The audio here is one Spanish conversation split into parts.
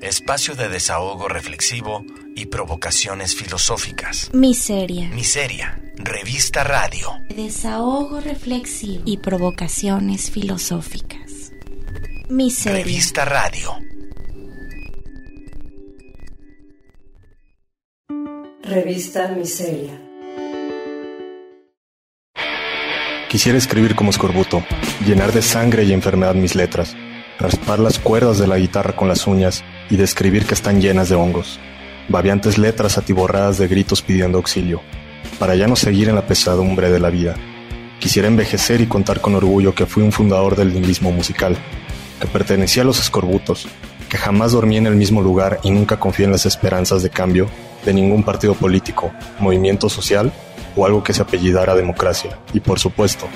espacio de desahogo reflexivo y provocaciones filosóficas. Miseria. Miseria, revista radio. Desahogo reflexivo y provocaciones filosóficas. Miseria. Revista radio. Revista Miseria. Quisiera escribir como escorbuto, llenar de sangre y enfermedad mis letras, raspar las cuerdas de la guitarra con las uñas y describir que están llenas de hongos, babiantes letras atiborradas de gritos pidiendo auxilio, para ya no seguir en la pesadumbre de la vida. Quisiera envejecer y contar con orgullo que fui un fundador del lingüismo musical, que pertenecía a los escorbutos, que jamás dormí en el mismo lugar y nunca confié en las esperanzas de cambio de ningún partido político, movimiento social o algo que se apellidara democracia. Y por supuesto,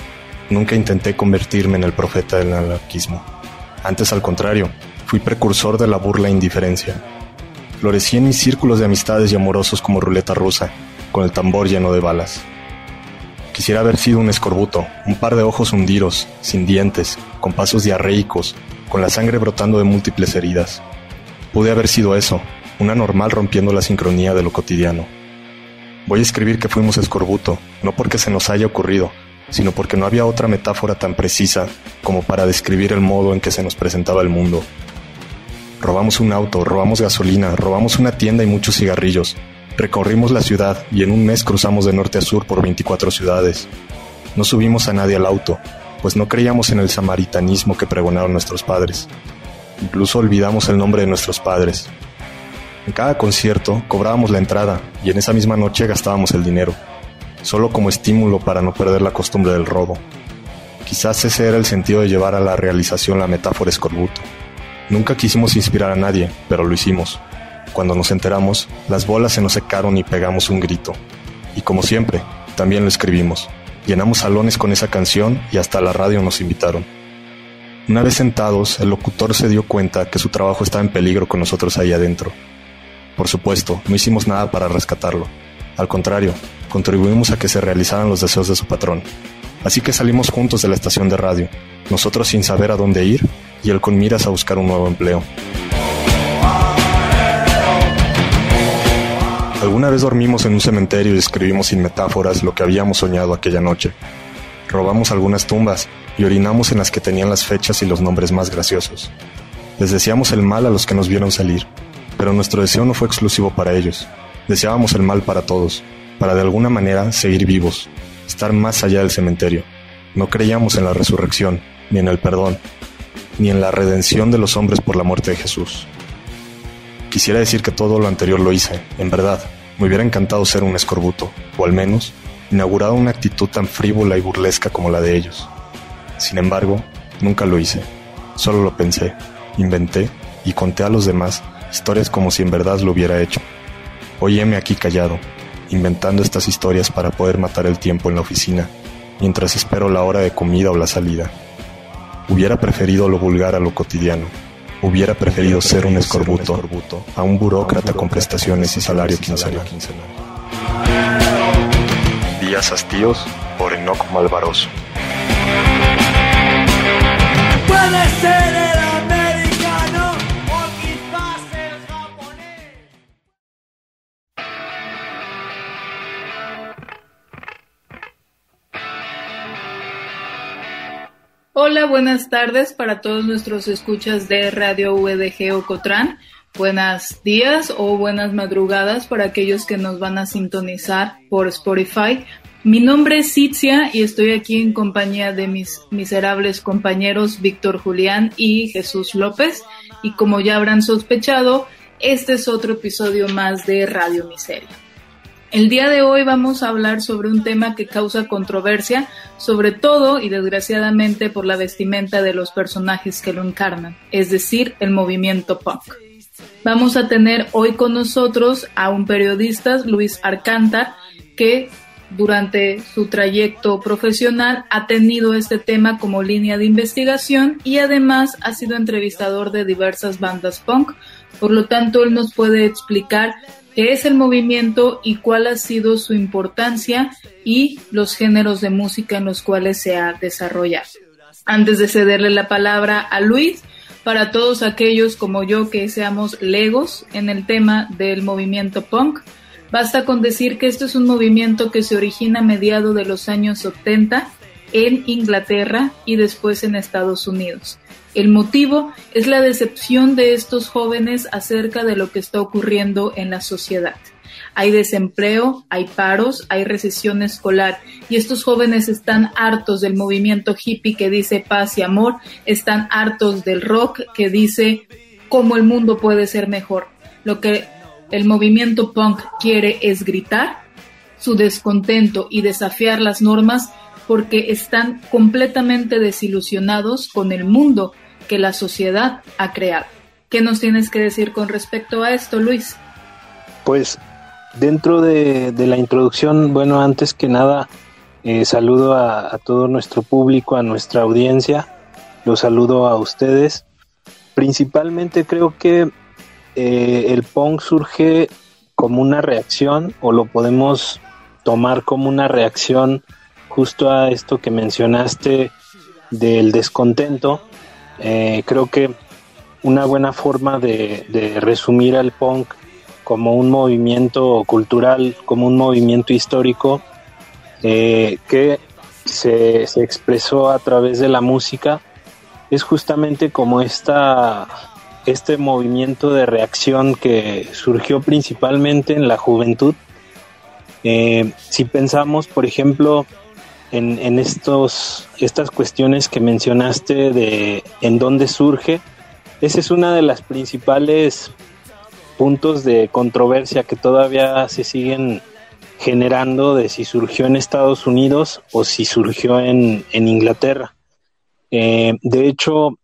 nunca intenté convertirme en el profeta del anarquismo. Antes al contrario, fui precursor de la burla e indiferencia. Florecí en mis círculos de amistades y amorosos como ruleta rusa, con el tambor lleno de balas. Quisiera haber sido un escorbuto, un par de ojos hundidos, sin dientes, con pasos diarreicos, con la sangre brotando de múltiples heridas. Pude haber sido eso, una normal rompiendo la sincronía de lo cotidiano. Voy a escribir que fuimos escorbuto, no porque se nos haya ocurrido, sino porque no había otra metáfora tan precisa como para describir el modo en que se nos presentaba el mundo. Robamos un auto, robamos gasolina, robamos una tienda y muchos cigarrillos. Recorrimos la ciudad y en un mes cruzamos de norte a sur por 24 ciudades. No subimos a nadie al auto, pues no creíamos en el samaritanismo que pregonaron nuestros padres. Incluso olvidamos el nombre de nuestros padres, en cada concierto cobrábamos la entrada y en esa misma noche gastábamos el dinero, solo como estímulo para no perder la costumbre del robo. Quizás ese era el sentido de llevar a la realización la metáfora escorbuto. Nunca quisimos inspirar a nadie, pero lo hicimos. Cuando nos enteramos, las bolas se nos secaron y pegamos un grito. Y como siempre, también lo escribimos. Llenamos salones con esa canción y hasta la radio nos invitaron. Una vez sentados, el locutor se dio cuenta que su trabajo estaba en peligro con nosotros ahí adentro por supuesto, no hicimos nada para rescatarlo. Al contrario, contribuimos a que se realizaran los deseos de su patrón. Así que salimos juntos de la estación de radio, nosotros sin saber a dónde ir y él con miras a buscar un nuevo empleo. Alguna vez dormimos en un cementerio y escribimos sin metáforas lo que habíamos soñado aquella noche. Robamos algunas tumbas y orinamos en las que tenían las fechas y los nombres más graciosos. Les deseamos el mal a los que nos vieron salir pero nuestro deseo no fue exclusivo para ellos. Deseábamos el mal para todos, para de alguna manera seguir vivos, estar más allá del cementerio. No creíamos en la resurrección, ni en el perdón, ni en la redención de los hombres por la muerte de Jesús. Quisiera decir que todo lo anterior lo hice, en verdad, me hubiera encantado ser un escorbuto, o al menos, inaugurado una actitud tan frívola y burlesca como la de ellos. Sin embargo, nunca lo hice, solo lo pensé, inventé y conté a los demás historias como si en verdad lo hubiera hecho. Hoy heme aquí callado, inventando estas historias para poder matar el tiempo en la oficina, mientras espero la hora de comida o la salida. Hubiera preferido lo vulgar a lo cotidiano. Hubiera preferido ser un escorbuto a un burócrata con prestaciones y salario quincenal. Díaz Astíos por Enoch Malvaroso. Puede ser Hola, buenas tardes para todos nuestros escuchas de Radio VDG Ocotran. Buenos días o buenas madrugadas para aquellos que nos van a sintonizar por Spotify. Mi nombre es Sitzia y estoy aquí en compañía de mis miserables compañeros Víctor Julián y Jesús López. Y como ya habrán sospechado, este es otro episodio más de Radio Miseria. El día de hoy vamos a hablar sobre un tema que causa controversia, sobre todo y desgraciadamente por la vestimenta de los personajes que lo encarnan, es decir, el movimiento punk. Vamos a tener hoy con nosotros a un periodista, Luis Arcántar, que durante su trayecto profesional ha tenido este tema como línea de investigación y además ha sido entrevistador de diversas bandas punk. Por lo tanto, él nos puede explicar qué es el movimiento y cuál ha sido su importancia y los géneros de música en los cuales se ha desarrollado. Antes de cederle la palabra a Luis, para todos aquellos como yo que seamos legos en el tema del movimiento punk. Basta con decir que esto es un movimiento que se origina a mediados de los años 70 en Inglaterra y después en Estados Unidos. El motivo es la decepción de estos jóvenes acerca de lo que está ocurriendo en la sociedad. Hay desempleo, hay paros, hay recesión escolar y estos jóvenes están hartos del movimiento hippie que dice paz y amor, están hartos del rock que dice cómo el mundo puede ser mejor. Lo que el movimiento punk quiere es gritar su descontento y desafiar las normas porque están completamente desilusionados con el mundo que la sociedad ha creado. ¿Qué nos tienes que decir con respecto a esto, Luis? Pues dentro de, la introducción, bueno, antes que nada, eh, saludo a, todo nuestro público, a nuestra audiencia, los saludo a ustedes. Principalmente creo que eh, el punk surge como una reacción o lo podemos tomar como una reacción justo a esto que mencionaste del descontento. Eh, creo que una buena forma de, resumir al punk como un movimiento cultural, como un movimiento histórico eh, que se, se, expresó a través de la música, es justamente como esta, este movimiento de reacción que surgió principalmente en la juventud. Eh, si pensamos, por ejemplo, en, estos, estas cuestiones que mencionaste de en dónde surge. Esa es una de las principales puntos de controversia que todavía se siguen generando de si surgió en Estados Unidos o si surgió en, Inglaterra. Eh, de hecho,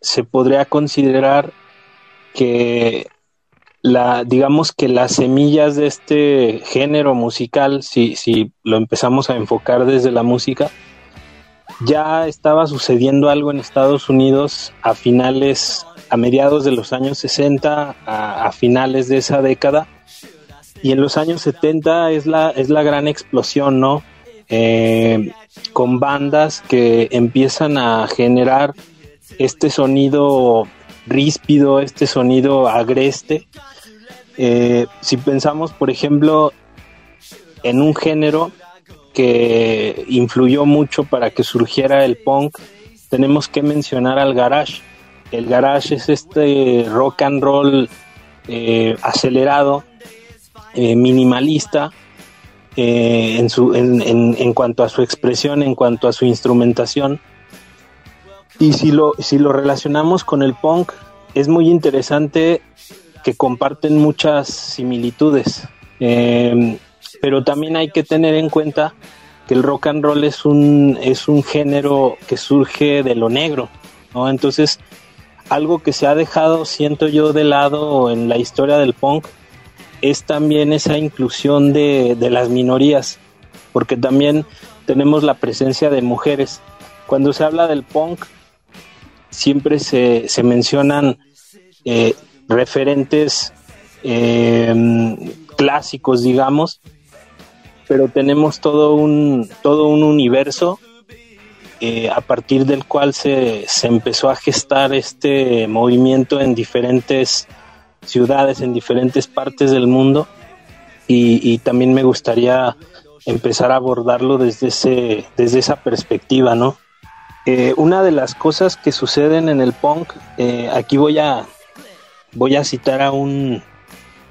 se podría considerar que la, digamos que las semillas de este género musical, si, si lo empezamos a enfocar desde la música, ya estaba sucediendo algo en Estados Unidos a finales, a mediados de los años 60, a, finales de esa década, y en los años 70 es la, es la gran explosión, ¿no? Eh, con bandas que empiezan a generar este sonido ríspido, este sonido agreste, eh, si pensamos, por ejemplo, en un género que influyó mucho para que surgiera el punk, tenemos que mencionar al garage. El garage es este rock and roll eh, acelerado, eh, minimalista, en, su, en, en, cuanto a su expresión, en cuanto a su instrumentación. Y si lo, si lo relacionamos con el punk, es muy interesante que comparten muchas similitudes. Em, pero también hay que tener en cuenta que el rock and roll es un, es un género que surge de lo negro, ¿no? Entonces, algo que se ha dejado, siento yo, de lado en la historia del punk es también esa inclusión de, las minorías, porque también tenemos la presencia de mujeres. Cuando se habla del punk, siempre se, se mencionan eh, referentes em, clásicos, digamos, pero tenemos todo un, todo un universo eh, a partir del cual se, se, empezó a gestar este movimiento en diferentes ciudades, en diferentes partes del mundo, y, también me gustaría empezar a abordarlo desde, ese, desde esa perspectiva, ¿no? Eh, una de las cosas que suceden en el punk, eh, aquí voy a, voy a citar a un,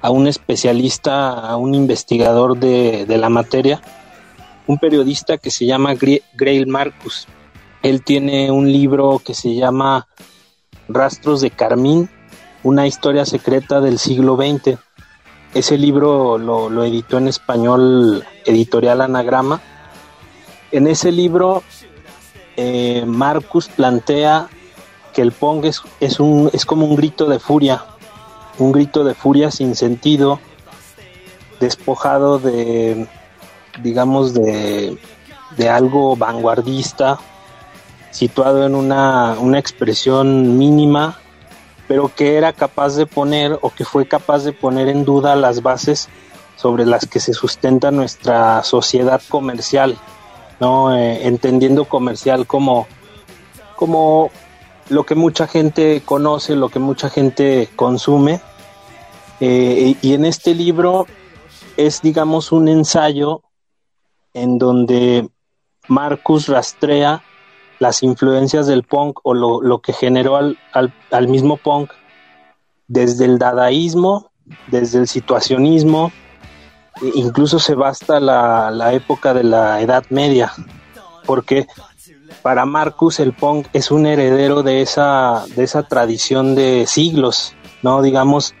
a un especialista, a un investigador de, la materia, un periodista que se llama Grail Marcus. Él tiene un libro que se llama Rastros de Carmín, una historia secreta del siglo XX. Ese libro lo, editó en español Editorial Anagrama. En ese libro, eh, Marcus plantea que el Pong es, es, un, es como un grito de furia, un grito de furia sin sentido, despojado de, digamos, de, de algo vanguardista, situado en una, una expresión mínima, pero que era capaz de poner o que fue capaz de poner en duda las bases sobre las que se sustenta nuestra sociedad comercial, ¿no? Eh, entendiendo comercial como, como lo que mucha gente conoce, lo que mucha gente consume. Eh, y en este libro es, digamos, un ensayo en donde Marcus rastrea las influencias del punk o lo, que generó al, al, mismo punk desde el dadaísmo, desde el situacionismo, e incluso se basta la, la época de la Edad Media, porque para Marcus el punk es un heredero de esa, de esa tradición de siglos, ¿no? Digamos,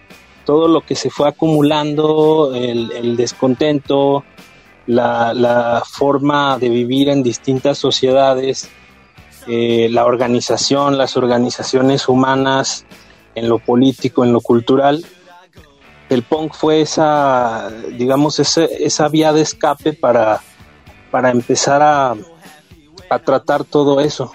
todo lo que se fue acumulando, el, descontento, la, forma de vivir en distintas sociedades, eh, la organización, las organizaciones humanas, en lo político, en lo cultural. El punk fue esa, digamos, esa vía de escape para, para empezar a, tratar todo eso.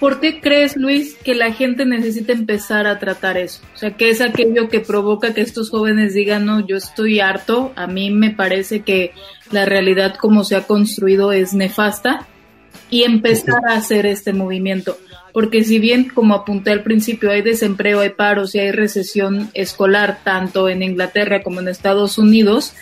¿Por qué crees, Luis, que la gente necesita empezar a tratar eso? O sea, ¿qué es aquello que provoca que estos jóvenes digan, no, yo estoy harto? A mí me parece que la realidad como se ha construido es nefasta y empezar a hacer este movimiento. Porque si bien, como apunté al principio, hay desempleo, hay paros y hay recesión escolar, tanto en Inglaterra como en Estados Unidos,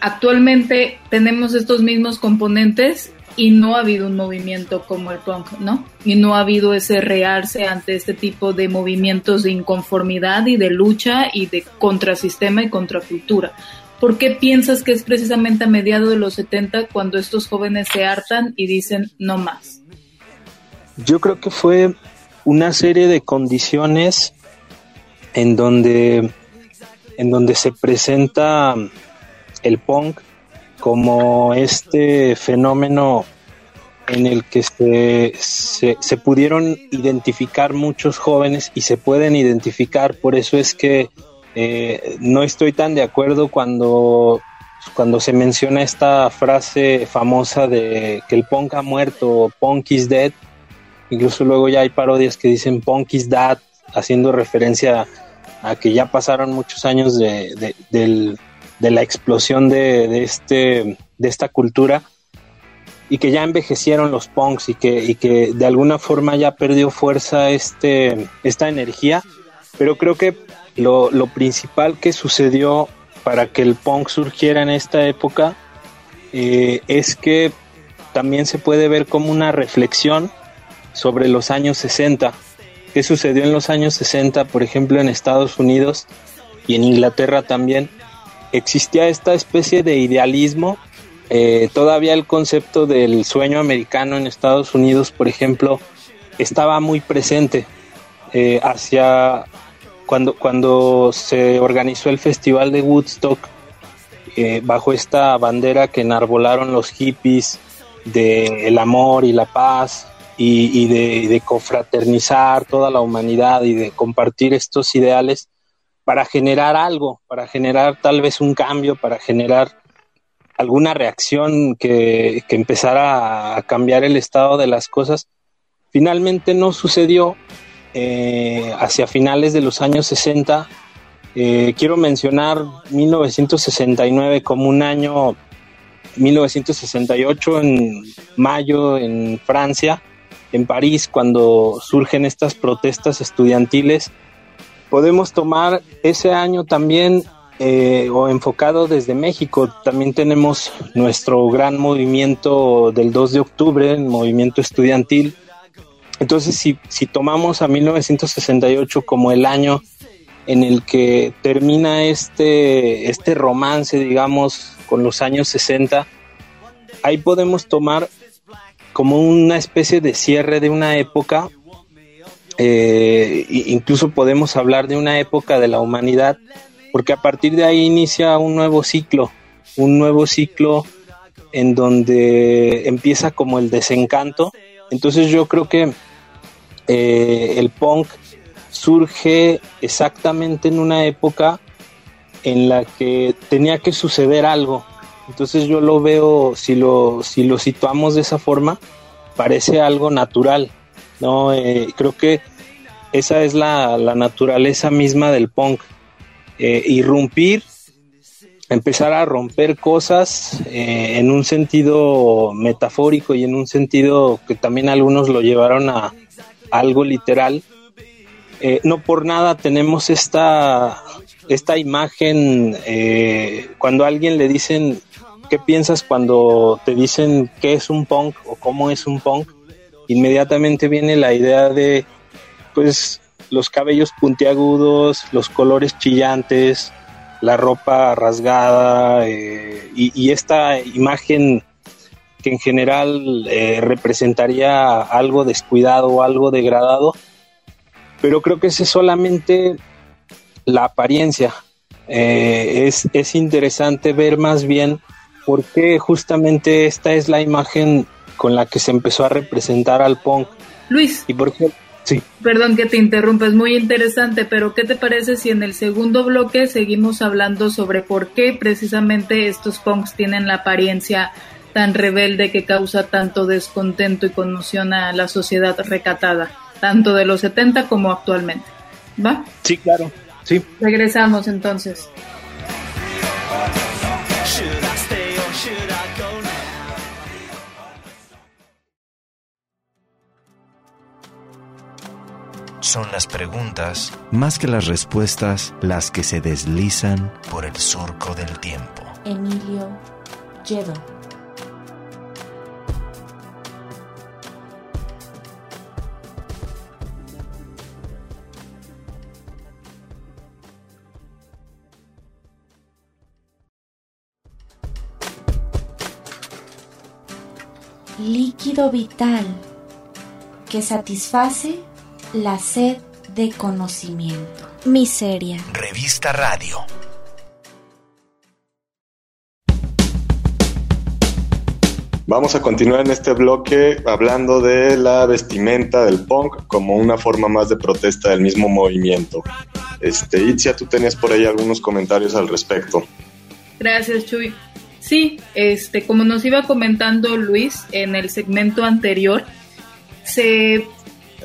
actualmente tenemos estos mismos componentes y no ha habido un movimiento como el punk, ¿no? Y no ha habido ese rearse ante este tipo de movimientos de inconformidad y de lucha y de contrasistema y contracultura. ¿Por qué piensas que es precisamente a mediados de los 70 cuando estos jóvenes se hartan y dicen no más? Yo creo que fue una serie de condiciones en donde en donde se presenta el punk como este fenómeno en el que se, se, pudieron identificar muchos jóvenes y se pueden identificar, por eso es que eh, no estoy tan de acuerdo cuando, cuando se menciona esta frase famosa de que el punk ha muerto, punk is dead, incluso luego ya hay parodias que dicen punk is dead, haciendo referencia a que ya pasaron muchos años de, del, de la explosión de, este, de esta cultura y que ya envejecieron los punks y que, y que de alguna forma ya perdió fuerza este, esta energía. Pero creo que lo, principal que sucedió para que el punk surgiera en esta época eh, es que también se puede ver como una reflexión sobre los años 60. ¿Qué sucedió en los años 60, por ejemplo, en Estados Unidos y en Inglaterra también? Existía esta especie de idealismo. Eh, todavía el concepto del sueño americano en Estados Unidos, por ejemplo, estaba muy presente eh, hacia cuando, cuando se organizó el Festival de Woodstock, eh, bajo esta bandera que enarbolaron los hippies de el amor y la paz y, de, de confraternizar toda la humanidad y de compartir estos ideales para generar algo, para generar tal vez un cambio, para generar alguna reacción que, empezara a cambiar el estado de las cosas. Finalmente no sucedió eh, hacia finales de los años 60. Eh, quiero mencionar 1969 como un año, 1968 en mayo en Francia, en París, cuando surgen estas protestas estudiantiles podemos tomar ese año también eh, o enfocado desde México. También tenemos nuestro gran movimiento del 2 de octubre, el movimiento estudiantil. Entonces, si, si tomamos a 1968 como el año en el que termina este, este romance, digamos, con los años 60, ahí podemos tomar como una especie de cierre de una época eh, incluso podemos hablar de una época de la humanidad, porque a partir de ahí inicia un nuevo ciclo, un nuevo ciclo en donde empieza como el desencanto. Entonces yo creo que eh, el punk surge exactamente en una época en la que tenía que suceder algo. Entonces yo lo veo, si lo, si lo situamos de esa forma, parece algo natural. ¿No? Eh, creo que esa es la, naturaleza misma del punk. Eh, irrumpir, empezar a romper cosas eh, en un sentido metafórico y en un sentido que también algunos lo llevaron a, algo literal. Eh, no por nada tenemos esta, esta imagen cuando a alguien le dicen qué piensas cuando te dicen qué es un punk o cómo es un punk, inmediatamente viene la idea de pues los cabellos puntiagudos, los colores chillantes, la ropa rasgada eh, y, esta imagen que en general eh, representaría algo descuidado algo degradado, pero creo que esa es solamente la apariencia. Eh, es, es interesante ver más bien por qué justamente esta es la imagen con la que se empezó a representar al punk. Luis. ¿Y por qué? Sí. Perdón que te interrumpa, es muy interesante, pero ¿qué te parece si en el segundo bloque seguimos hablando sobre por qué precisamente estos punks tienen la apariencia tan rebelde que causa tanto descontento y conmoción a la sociedad recatada, tanto de los 70 como actualmente? ¿Va? Sí, claro. Sí. Regresamos entonces. Son las preguntas, más que las respuestas, las que se deslizan por el surco del tiempo. Emilio Lledo. Líquido vital que satisface la sed de conocimiento. Miseria. Revista Radio. Vamos a continuar en este bloque hablando de la vestimenta del punk como una forma más de protesta del mismo movimiento. Este, Itzia, tú tenías por ahí algunos comentarios al respecto. Gracias, Chuy. Sí, este, como nos iba comentando Luis en el segmento anterior, se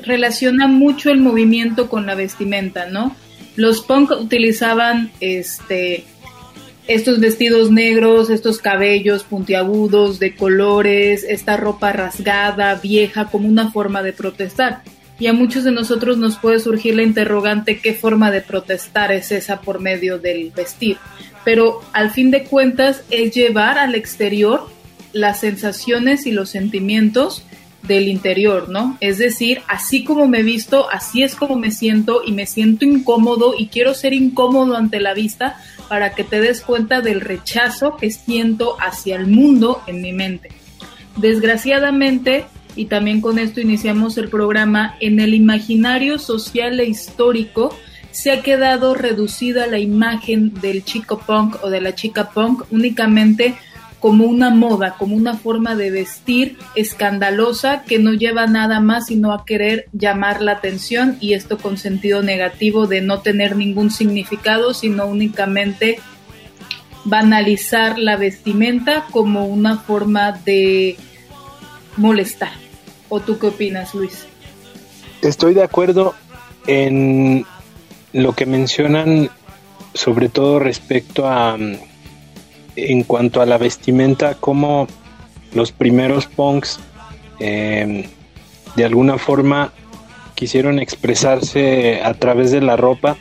relaciona mucho el movimiento con la vestimenta, ¿no? Los punk utilizaban este estos vestidos negros, estos cabellos puntiagudos de colores, esta ropa rasgada, vieja, como una forma de protestar. Y a muchos de nosotros nos puede surgir la interrogante qué forma de protestar es esa por medio del vestir. Pero al fin de cuentas es llevar al exterior las sensaciones y los sentimientos del interior, ¿no? Es decir, así como me visto, así es como me siento y me siento incómodo y quiero ser incómodo ante la vista para que te des cuenta del rechazo que siento hacia el mundo en mi mente. Desgraciadamente, y también con esto iniciamos el programa, en el imaginario social e histórico se ha quedado reducida la imagen del chico punk o de la chica punk únicamente como una moda, como una forma de vestir escandalosa que no lleva nada más sino a querer llamar la atención y esto con sentido negativo de no tener ningún significado, sino únicamente banalizar la vestimenta como una forma de molestar. ¿O tú qué opinas, Luis? Estoy de acuerdo en lo que mencionan, sobre todo respecto a en cuanto a la vestimenta, como los primeros punks em, de alguna forma quisieron expresarse a través de la ropa,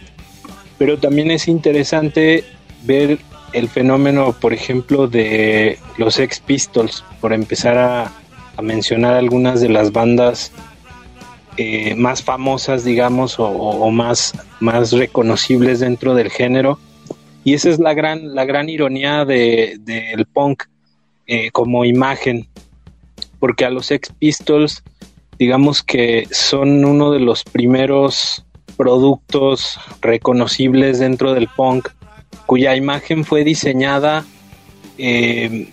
pero también es interesante ver el fenómeno, por ejemplo, de los Ex Pistols, por empezar a, mencionar algunas de las bandas eh, más famosas, digamos, o, más, más reconocibles dentro del género y esa es la gran, la gran ironía del de, punk eh, como imagen, porque a los Ex Pistols, digamos que son uno de los primeros productos reconocibles dentro del punk, cuya imagen fue diseñada eh,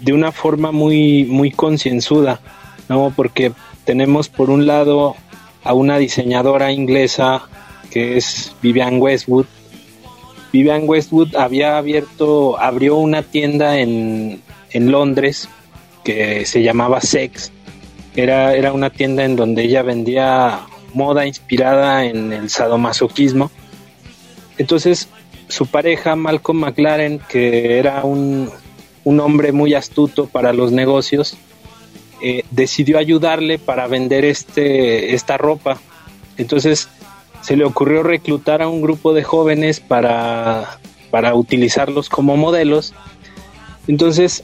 de una forma muy, muy concienzuda, ¿no? Porque tenemos por un lado a una diseñadora inglesa que es Vivian Westwood, Vivian Westwood había abierto, abrió una tienda en, Londres que se llamaba Sex. Era, era una tienda en donde ella vendía moda inspirada en el sadomasoquismo. Entonces, su pareja, Malcolm McLaren, que era un, un hombre muy astuto para los negocios, eh, decidió ayudarle para vender este, esta ropa. Entonces se le ocurrió reclutar a un grupo de jóvenes para, para utilizarlos como modelos. Entonces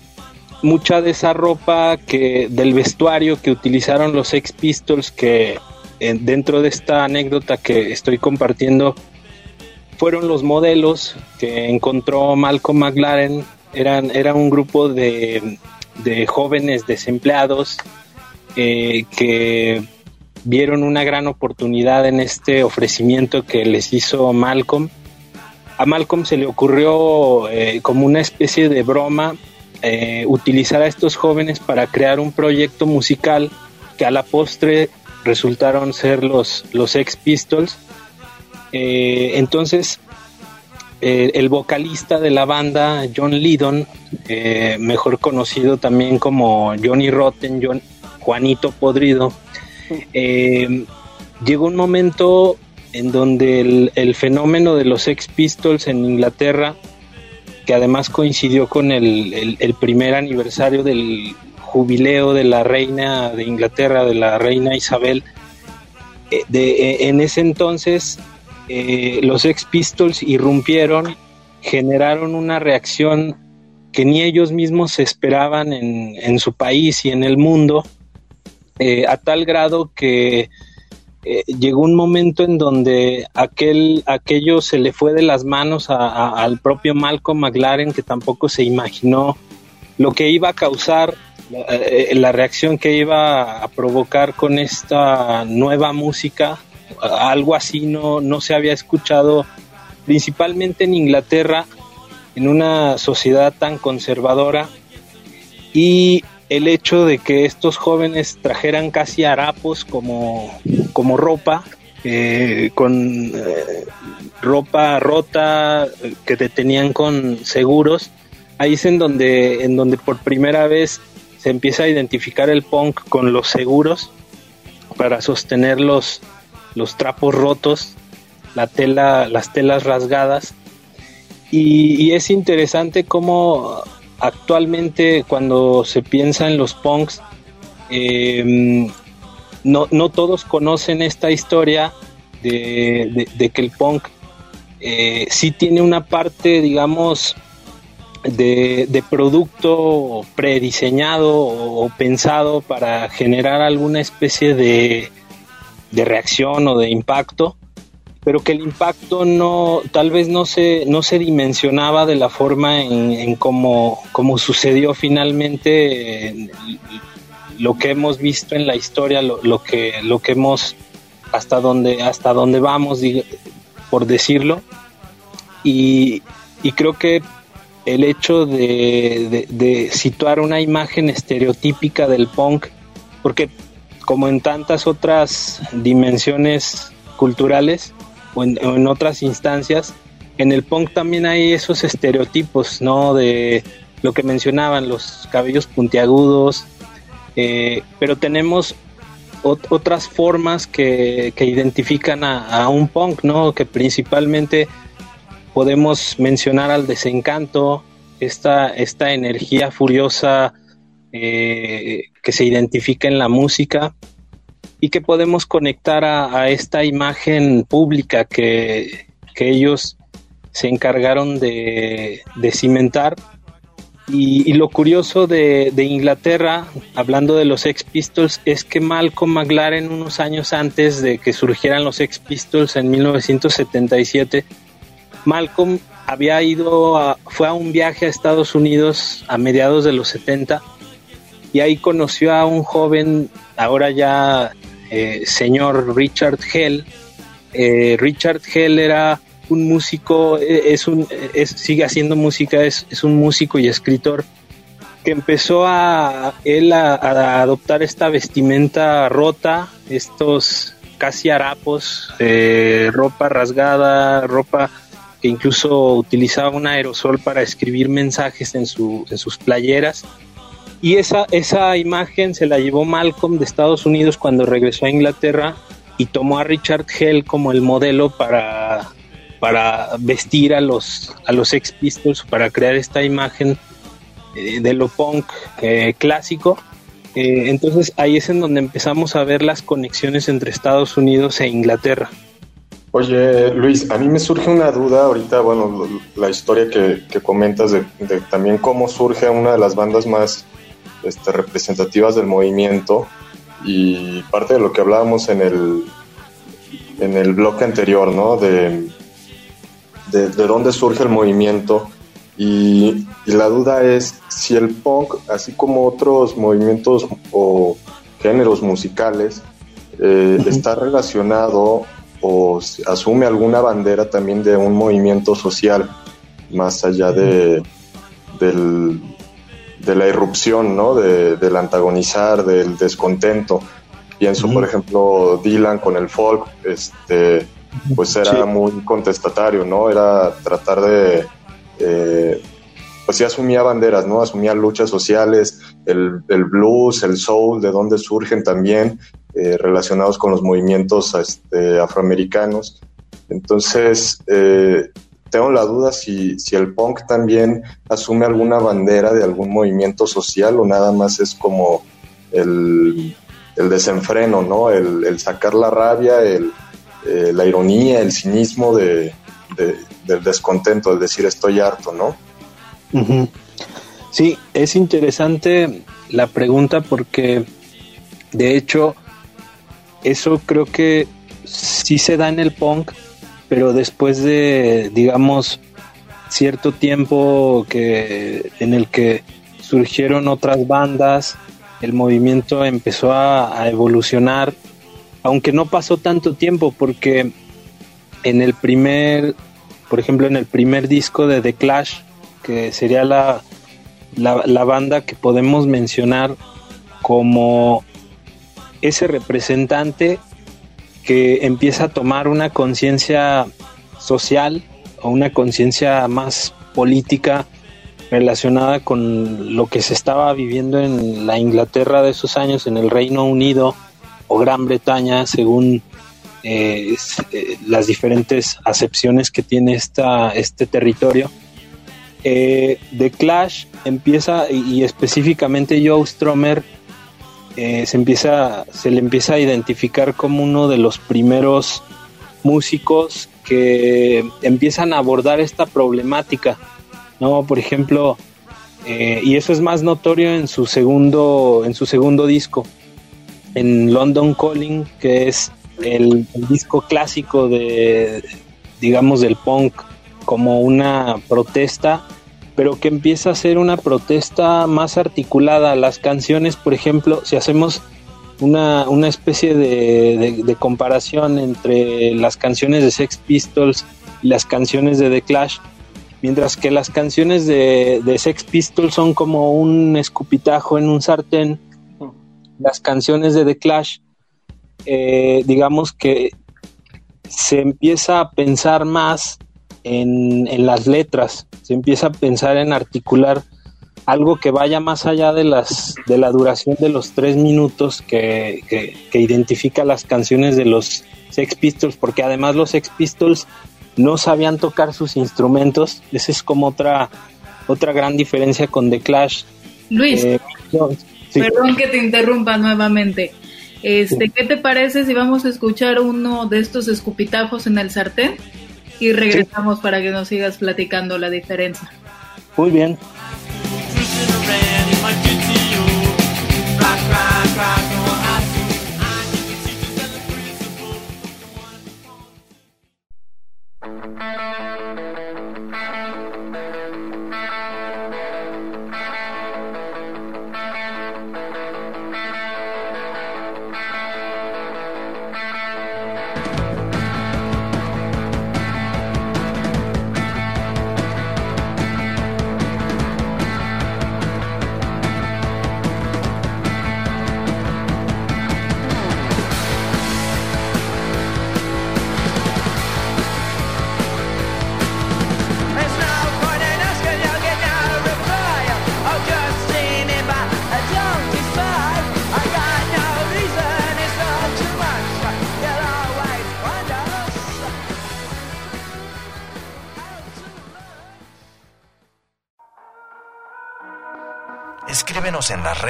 mucha de esa ropa que del vestuario que utilizaron los Ex Pistols que eh, dentro de esta anécdota que estoy compartiendo fueron los modelos que encontró Malcolm McLaren eran era un grupo de, de jóvenes desempleados eh, que vieron una gran oportunidad en este ofrecimiento que les hizo Malcolm a Malcolm se le ocurrió eh, como una especie de broma eh, utilizar a estos jóvenes para crear un proyecto musical que a la postre resultaron ser los, los Ex Pistols. Eh, entonces, el vocalista de la banda, John Lydon, mejor conocido también como Johnny Rotten, John, Juanito Podrido, llegó un momento en donde el, fenómeno de los Ex Pistols en Inglaterra que además coincidió con el, primer aniversario del jubileo de la reina de Inglaterra, de la reina Isabel. Eh, eh, en ese entonces eh, los Ex Pistols irrumpieron, generaron una reacción que ni ellos mismos esperaban en su país y en el mundo, a tal grado que eh, llegó un momento en donde aquel, aquello se le fue de las manos al propio Malcolm McLaren, que tampoco se imaginó lo que iba a causar, eh, la reacción que iba a provocar con esta nueva música. Algo así no, no se había escuchado, principalmente en Inglaterra, en una sociedad tan conservadora. Y el hecho de que estos jóvenes trajeran casi harapos como, como ropa, eh, con eh, ropa rota que tenían con seguros, ahí es en donde, en donde por primera vez se empieza a identificar el punk con los seguros para sostener los, los trapos rotos, la tela, las telas rasgadas. Y es interesante cómo actualmente cuando se piensa en los punks, eh, no, no, todos conocen esta historia de, que el punk eh, sí tiene una parte, digamos, de, producto prediseñado o, pensado para generar alguna especie de, de reacción o de impacto pero que el impacto no, tal vez no se, no se dimensionaba de la forma en, en cómo, sucedió finalmente lo que hemos visto en la historia, lo, lo, que, lo que hemos, hasta donde, hasta donde vamos, por decirlo. Y, y creo que el hecho de, de situar una imagen estereotípica del punk, porque como en tantas otras dimensiones culturales, o en, otras instancias, en el punk también hay esos estereotipos, ¿no? De lo que mencionaban, los cabellos puntiagudos, eh, pero tenemos otras formas que, identifican a, un punk, ¿no? Que principalmente podemos mencionar al desencanto, esta, esta energía furiosa eh, que se identifica en la música y que podemos conectar a, esta imagen pública que, ellos se encargaron de, cimentar. Y, lo curioso de, Inglaterra, hablando de los Ex Pistols, es que Malcolm McLaren, unos años antes de que surgieran los Ex Pistols en 1977, Malcolm había ido, a, fue a un viaje a Estados Unidos a mediados de los 70 y ahí conoció a un joven, ahora ya eh, señor Richard Hell. Eh, Richard Hell era un músico, eh, es un, sigue haciendo música, es, un músico y escritor que empezó a él a, adoptar esta vestimenta rota, estos casi harapos, ropa rasgada, ropa que incluso utilizaba un aerosol para escribir mensajes en, su, en sus playeras y esa, esa imagen se la llevó Malcolm de Estados Unidos cuando regresó a Inglaterra y tomó a Richard Hell como el modelo para, para vestir a los, a los Ex Pistols, para crear esta imagen eh, de lo punk eh, clásico. Eh, entonces ahí es en donde empezamos a ver las conexiones entre Estados Unidos e Inglaterra. Oye, Luis, a mí me surge una duda ahorita, bueno, la historia que, comentas de, también cómo surge una de las bandas más este, representativas del movimiento y parte de lo que hablábamos en el, en el bloque anterior, ¿no? De, de, dónde surge el movimiento. Y, la duda es si el punk, así como otros movimientos o géneros musicales, eh, está relacionado o asume alguna bandera también de un movimiento social, más allá de, del, de la irrupción, ¿no? De, del antagonizar, del descontento. Pienso, por ejemplo, Dylan con el folk, este, pues era muy contestatario, ¿no? Era tratar de, eh, pues sí asumía banderas, ¿no? Asumía luchas sociales, el, el blues, el soul, de dónde surgen también, eh, relacionados con los movimientos este, afroamericanos. Entonces, eh, tengo la duda si, si el punk también asume alguna bandera de algún movimiento social o nada más es como el, desenfreno, ¿no? El, sacar la rabia, el, eh, la ironía, el cinismo de, del descontento, el decir estoy harto, ¿no? Sí, es interesante la pregunta porque de hecho eso creo que sí se da en el punk, pero después de, digamos, cierto tiempo que en el que surgieron otras bandas, el movimiento empezó a, evolucionar, aunque no pasó tanto tiempo porque en el primer, por ejemplo, en el primer disco de The Clash, que sería la, la banda que podemos mencionar como ese representante que empieza a tomar una conciencia social o una conciencia más política relacionada con lo que se estaba viviendo en la Inglaterra de esos años, en el Reino Unido o Gran Bretaña, según eh, eh, las diferentes acepciones que tiene esta, este territorio. Eh, The Clash empieza, y específicamente Joe Stromer, eh, se, empieza, se le empieza a identificar como uno de los primeros músicos que empiezan a abordar esta problemática, ¿no? Por ejemplo, eh, y eso es más notorio en su segundo, en su segundo disco, en London Calling, que es el, el disco clásico de, digamos, del punk como una protesta pero que empieza a ser una protesta más articulada. Las canciones, por ejemplo, si hacemos una, especie de, comparación entre las canciones de Sex Pistols y las canciones de The Clash, mientras que las canciones de, Sex Pistols son como un escupitajo en un sartén, las canciones de The Clash, eh, digamos que se empieza a pensar más en, en las letras, se empieza a pensar en articular algo que vaya más allá de las de la duración de los tres minutos que, que, identifica las canciones de los Sex Pistols, porque además los Sex Pistols no sabían tocar sus instrumentos. Esa es como otra otra gran diferencia con The Clash. Luis, eh, perdón que te interrumpa nuevamente. Este, ¿qué te parece si vamos a escuchar uno de estos escupitajos en el sartén? Y regresamos para que nos sigas platicando la diferencia. Muy bien.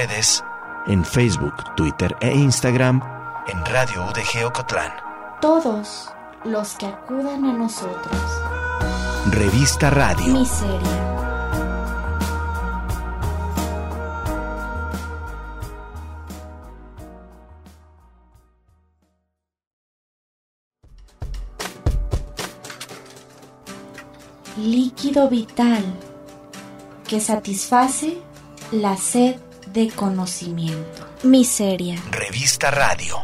Redes en Facebook, Twitter e Instagram en Radio UDG Ocotlán. Todos los que acudan a nosotros. Revista Radio. Miseria. líquido vital que satisface la sed de conocimiento. Miseria. Revista Radio.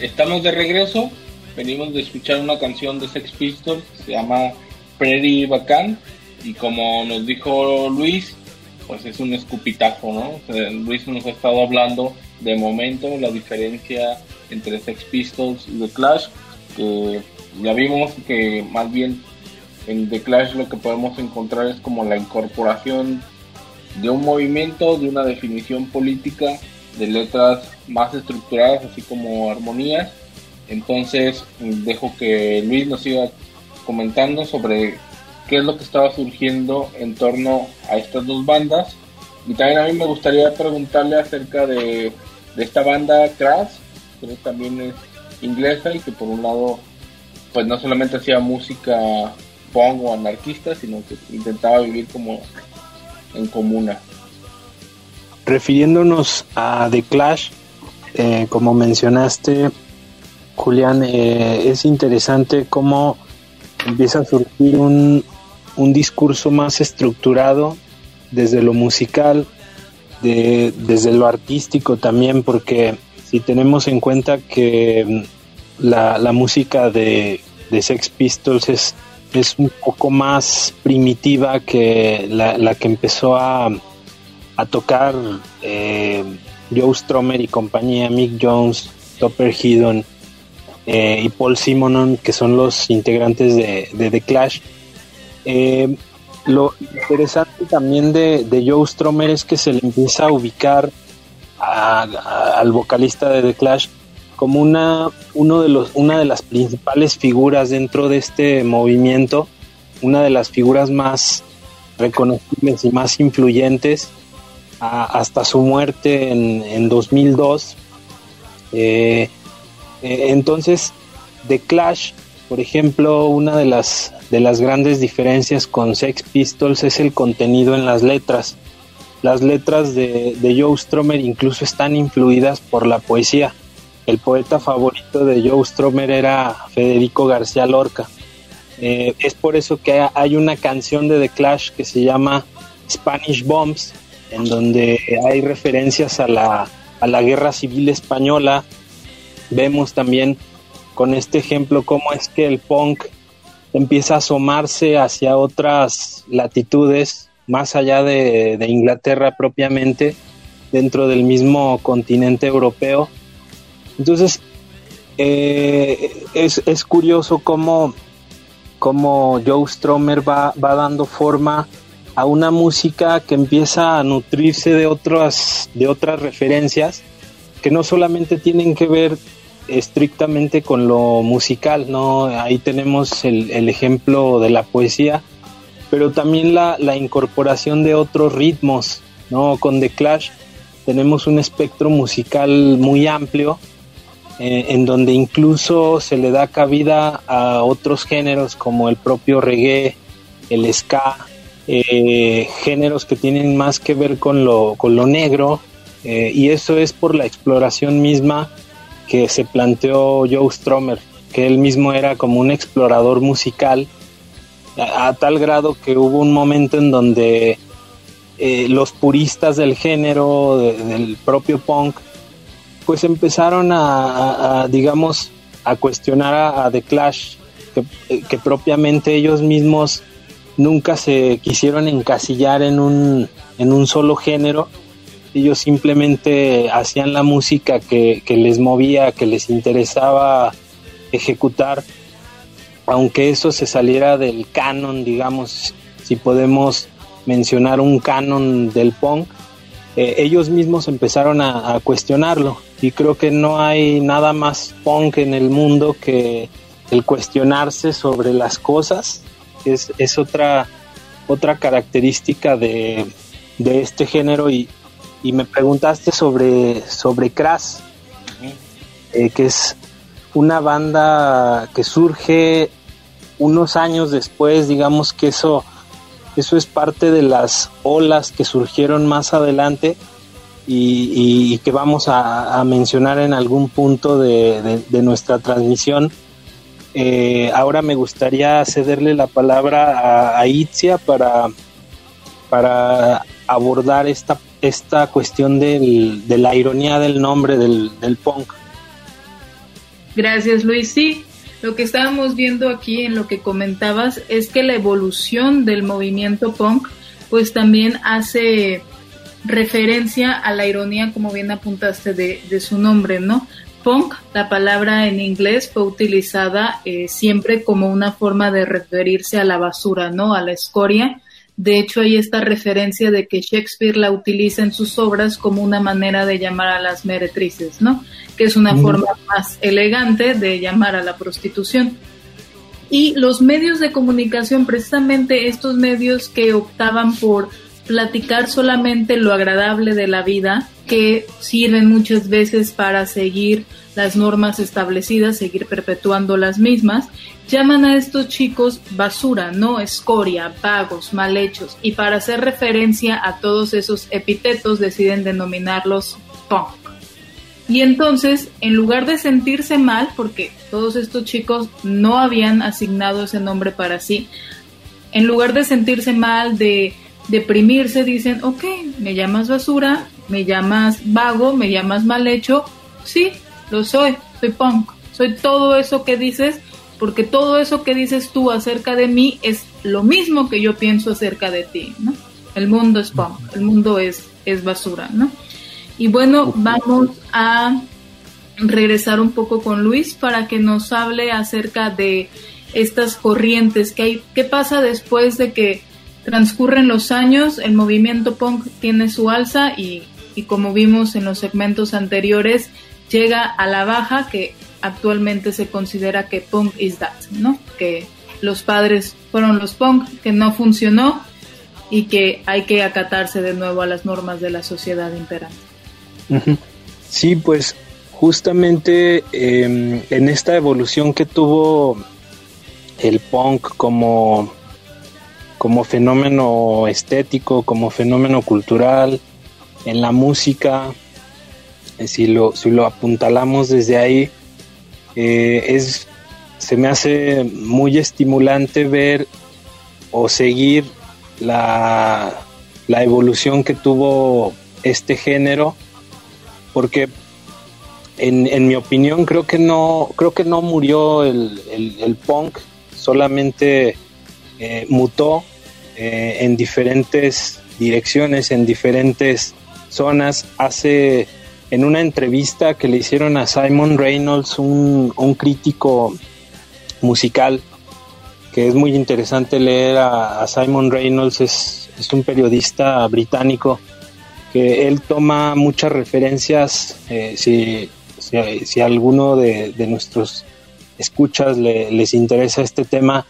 Estamos de regreso. Venimos de escuchar una canción de Sex Pistols que se llama Pretty Bacán. Y como nos dijo Luis, pues es un escupitajo, ¿no? Luis nos ha estado hablando de momento la diferencia entre Sex Pistols y The Clash, que ya vimos que más bien en The Clash lo que podemos encontrar es como la incorporación de un movimiento, de una definición política, de letras más estructuradas, así como armonías. Entonces dejo que Luis nos siga comentando sobre qué es lo que estaba surgiendo en torno a estas dos bandas. Y también a mí me gustaría preguntarle acerca de, de esta banda Crash, que también es inglesa y que por un lado pues no solamente hacía música punk o anarquista, sino que intentaba vivir como en comuna. Refiriéndonos a The Clash, eh, como mencionaste, Julián, eh, es interesante cómo empieza a surgir un, un discurso más estructurado desde lo musical, de, desde lo artístico también, porque si tenemos en cuenta que la, la música de, de, Sex Pistols es, es un poco más primitiva que la, la que empezó a, a tocar eh, Joe Stromer y compañía, Mick Jones, Topper Headon eh, y Paul Simonon, que son los integrantes de, The Clash. Eh, lo interesante también de, Joe Stromer es que se le empieza a ubicar a, al vocalista de The Clash como una, uno de los, una de las principales figuras dentro de este movimiento, una de las figuras más reconocibles y más influyentes hasta su muerte en, en 2002. Eh, eh, entonces, The Clash, por ejemplo, una de las de las grandes diferencias con Sex Pistols es el contenido en las letras. Las letras de, de Joe Stromer incluso están influidas por la poesía. El poeta favorito de Joe Stromer era Federico García Lorca. Eh, es por eso que hay una canción de The Clash que se llama Spanish Bombs, en donde hay referencias a la, a la guerra civil española. Vemos también con este ejemplo cómo es que el punk empieza a asomarse hacia otras latitudes, más allá de, de, Inglaterra propiamente, dentro del mismo continente europeo. Entonces, eh, es, es, curioso cómo, cómo Joe Stromer va, va, dando forma a una música que empieza a nutrirse de otras, de otras referencias que no solamente tienen que ver estrictamente con lo musical, ¿no? Ahí tenemos el, el ejemplo de la poesía, pero también la, la, incorporación de otros ritmos, ¿no? Con The Clash tenemos un espectro musical muy amplio, eh, en donde incluso se le da cabida a otros géneros como el propio reggae, el ska, eh, géneros que tienen más que ver con lo, con lo negro, eh, y eso es por la exploración misma que se planteó Joe Stromer, que él mismo era como un explorador musical, a, tal grado que hubo un momento en donde los puristas del género, de, del propio punk, pues empezaron a, digamos, a cuestionar a, The Clash, que, que, propiamente ellos mismos nunca se quisieron encasillar en un, en un solo género, ellos simplemente hacían la música que, les movía, que les interesaba ejecutar, aunque eso se saliera del canon, digamos, si podemos mencionar un canon del punk, eh, ellos mismos empezaron a, cuestionarlo y creo que no hay nada más punk en el mundo que el cuestionarse sobre las cosas. Es, es otra, otra característica de, de este género. Y, y, me preguntaste sobre, sobre Crash, eh, que es una banda que surge unos años después, digamos que eso, eso es parte de las olas que surgieron más adelante y, que vamos a, mencionar en algún punto de, nuestra transmisión. Eh, ahora me gustaría cederle la palabra a, Itzia para, para abordar esta, esta cuestión del, de la ironía del nombre del, del punk. Gracias Luis. Sí, lo que estábamos viendo aquí en lo que comentabas es que la evolución del movimiento punk pues también hace referencia a la ironía, como bien apuntaste, de, su nombre, ¿no? Punk, la palabra en inglés, fue utilizada eh, siempre como una forma de referirse a la basura, ¿no? A la escoria. De hecho, hay esta referencia de que Shakespeare la utiliza en sus obras como una manera de llamar a las meretrices, ¿no? Que es una forma más elegante de llamar a la prostitución. Y los medios de comunicación, precisamente estos medios que optaban por platicar solamente lo agradable de la vida, que sirven muchas veces para seguir las normas establecidas, seguir perpetuando las mismas, llaman a estos chicos basura, no escoria, vagos, mal hechos, y para hacer referencia a todos esos epítetos deciden denominarlos punk. Y entonces, en lugar de sentirse mal, porque todos estos chicos no habían asignado ese nombre para sí, en lugar de sentirse mal, de deprimirse, dicen, ok, me llamas basura, me llamas vago, me llamas mal hecho, sí, lo soy, soy punk, soy todo eso que dices, porque todo eso que dices tú acerca de mí es lo mismo que yo pienso acerca de ti, ¿no? El mundo es punk, el mundo es, es basura, ¿no? Y bueno, vamos a regresar un poco con Luis para que nos hable acerca de estas corrientes que hay, qué pasa después de que Transcurren los años, el movimiento punk tiene su alza y, como vimos en los segmentos anteriores, llega a la baja que actualmente se considera que punk is that, ¿no? Que los padres fueron los punk, que no funcionó y que hay que acatarse de nuevo a las normas de la sociedad imperante. Sí, pues justamente em, en esta evolución que tuvo el punk como como fenómeno estético, como fenómeno cultural, en la música, eh, si lo, si lo apuntalamos desde ahí, eh, es, se me hace muy estimulante ver o seguir la, la evolución que tuvo este género, porque en, en, mi opinión creo que no, creo que no murió el, el punk, solamente eh, mutó eh, en diferentes direcciones, en diferentes zonas. Hace, en una entrevista que le hicieron a Simon Reynolds, un, crítico musical, que es muy interesante leer a, Simon Reynolds, es, un periodista británico que él toma muchas referencias, eh, si, si, alguno de, nuestros escuchas les interesa este tema,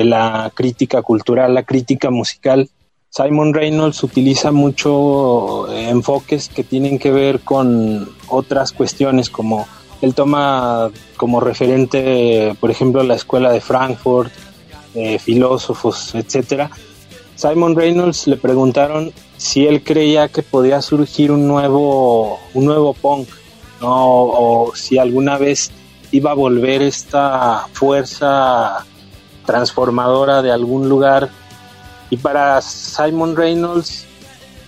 de la crítica cultural, la crítica musical. Simon Reynolds utiliza mucho eh, enfoques que tienen que ver con otras cuestiones, como él toma como referente, por ejemplo, la escuela de Frankfurt, eh, filósofos, etcétera. Simon Reynolds le preguntaron si él creía que podía surgir un nuevo, un nuevo punk, o si alguna vez iba a volver esta fuerza transformadora de algún lugar. Y para Simon Reynolds,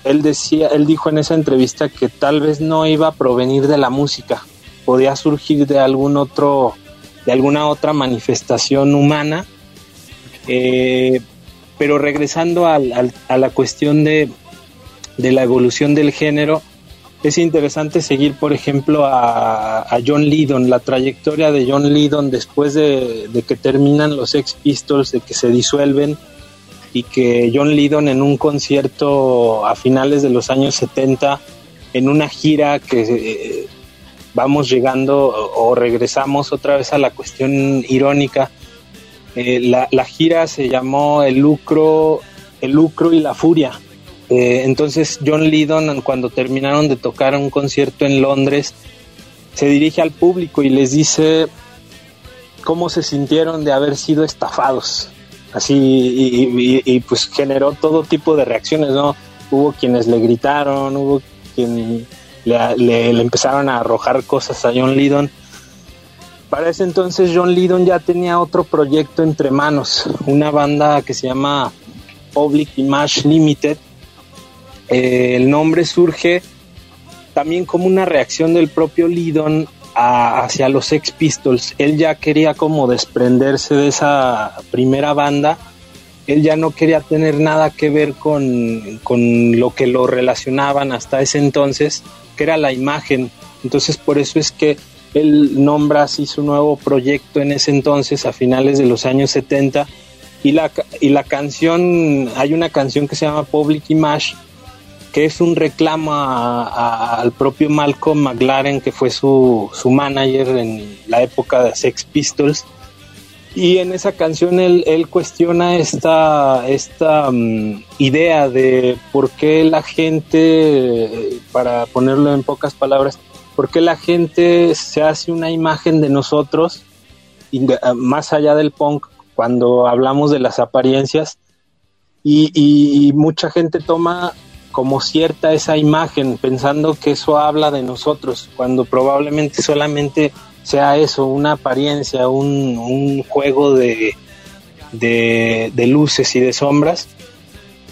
él decía, él dijo en esa entrevista que tal vez no iba a provenir de la música, podía surgir de algún otro, de alguna otra manifestación humana. Eh, pero regresando a la cuestión de, de la evolución del género, es interesante seguir, por ejemplo, a, John Lydon, la trayectoria de John Lydon después de, que terminan los Ex Pistols, de que se disuelven y que John Lydon en un concierto a finales de los años 70, en una gira que eh, vamos llegando o, regresamos otra vez a la cuestión irónica, Eh, la, la, gira se llamó El lucro, el lucro y la furia. Eh, entonces John Lydon, cuando terminaron de tocar un concierto en Londres, se dirige al público y les dice cómo se sintieron de haber sido estafados. Así, y, pues generó todo tipo de reacciones, ¿no? Hubo quienes le gritaron, hubo quienes le, empezaron a arrojar cosas a John Lydon. Para ese entonces John Lydon ya tenía otro proyecto entre manos, una banda que se llama Public Image Limited. Eh, el nombre surge también como una reacción del propio Lydon hacia los Sex Pistols. Él ya quería como desprenderse de esa primera banda. Él ya no quería tener nada que ver con, con lo que lo relacionaban hasta ese entonces, que era la imagen. Entonces por eso es que él nombra así su nuevo proyecto en ese entonces, a finales de los años 70. Y la, y la canción, hay una canción que se llama Public Image, que es un reclamo al propio Malcolm McLaren, que fue su, su, manager en la época de Sex Pistols. Y en esa canción él, él cuestiona esta, esta mm, idea de por qué la gente, para ponerlo en pocas palabras, por qué la gente se hace una imagen de nosotros, más allá del punk, cuando hablamos de las apariencias, y mucha gente toma como cierta esa imagen, pensando que eso habla de nosotros, cuando probablemente solamente sea eso, una apariencia, un, juego de, de, luces y de sombras.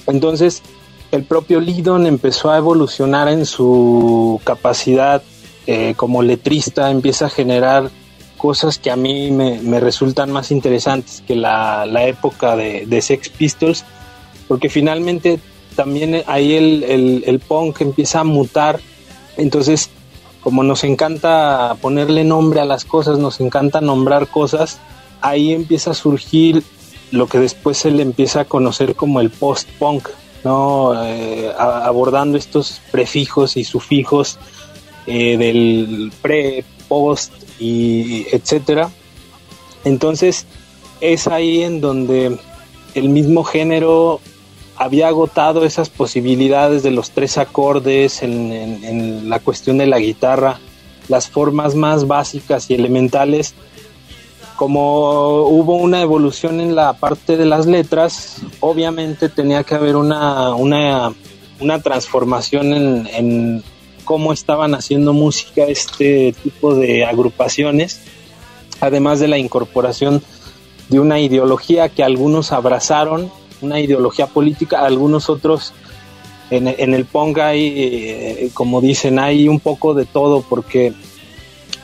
Entonces, el propio Lidon empezó a evolucionar en su capacidad eh, como letrista, empieza a generar cosas que a mí me, resultan más interesantes que la, época de, de Sex Pistols, porque finalmente también ahí el, el, punk empieza a mutar. Entonces, como nos encanta ponerle nombre a las cosas, nos encanta nombrar cosas, ahí empieza a surgir lo que después se le empieza a conocer como el post-punk, ¿no? Eh, abordando estos prefijos y sufijos eh, del pre, post y etcétera. Entonces, es ahí en donde el mismo género había agotado esas posibilidades de los tres acordes en, la cuestión de la guitarra, las formas más básicas y elementales. Como hubo una evolución en la parte de las letras, obviamente tenía que haber una, una, transformación en, en cómo estaban haciendo música este tipo de agrupaciones, además de la incorporación de una ideología que algunos abrazaron una ideología política, algunos otros en, el pong hay, eh, como dicen, hay un poco de todo, porque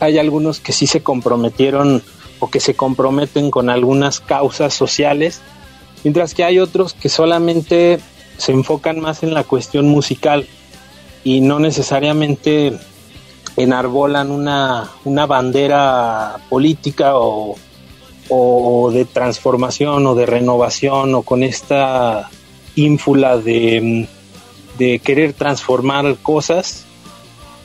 hay algunos que sí se comprometieron o que se comprometen con algunas causas sociales, mientras que hay otros que solamente se enfocan más en la cuestión musical y no necesariamente enarbolan una, una bandera política o, o de transformación o de renovación o con esta ínfula de, querer transformar cosas.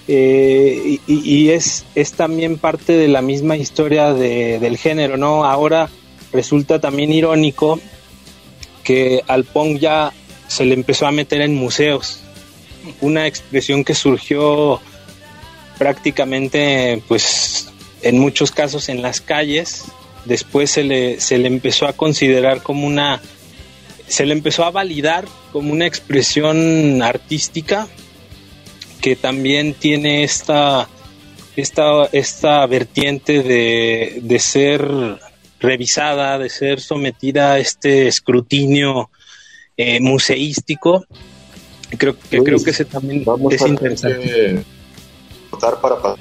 Eh, y, es, es, también parte de la misma historia del género, ¿no? Ahora resulta también irónico que al punk ya se le empezó a meter en museos, una expresión que surgió prácticamente, pues, en muchos casos en las calles, después se le, se le empezó a considerar como una, se le empezó a validar como una expresión artística que también tiene esta, esta, esta vertiente de, de ser revisada, de ser sometida a este escrutinio eh, museístico. Creo que creo que ese también es interesante. para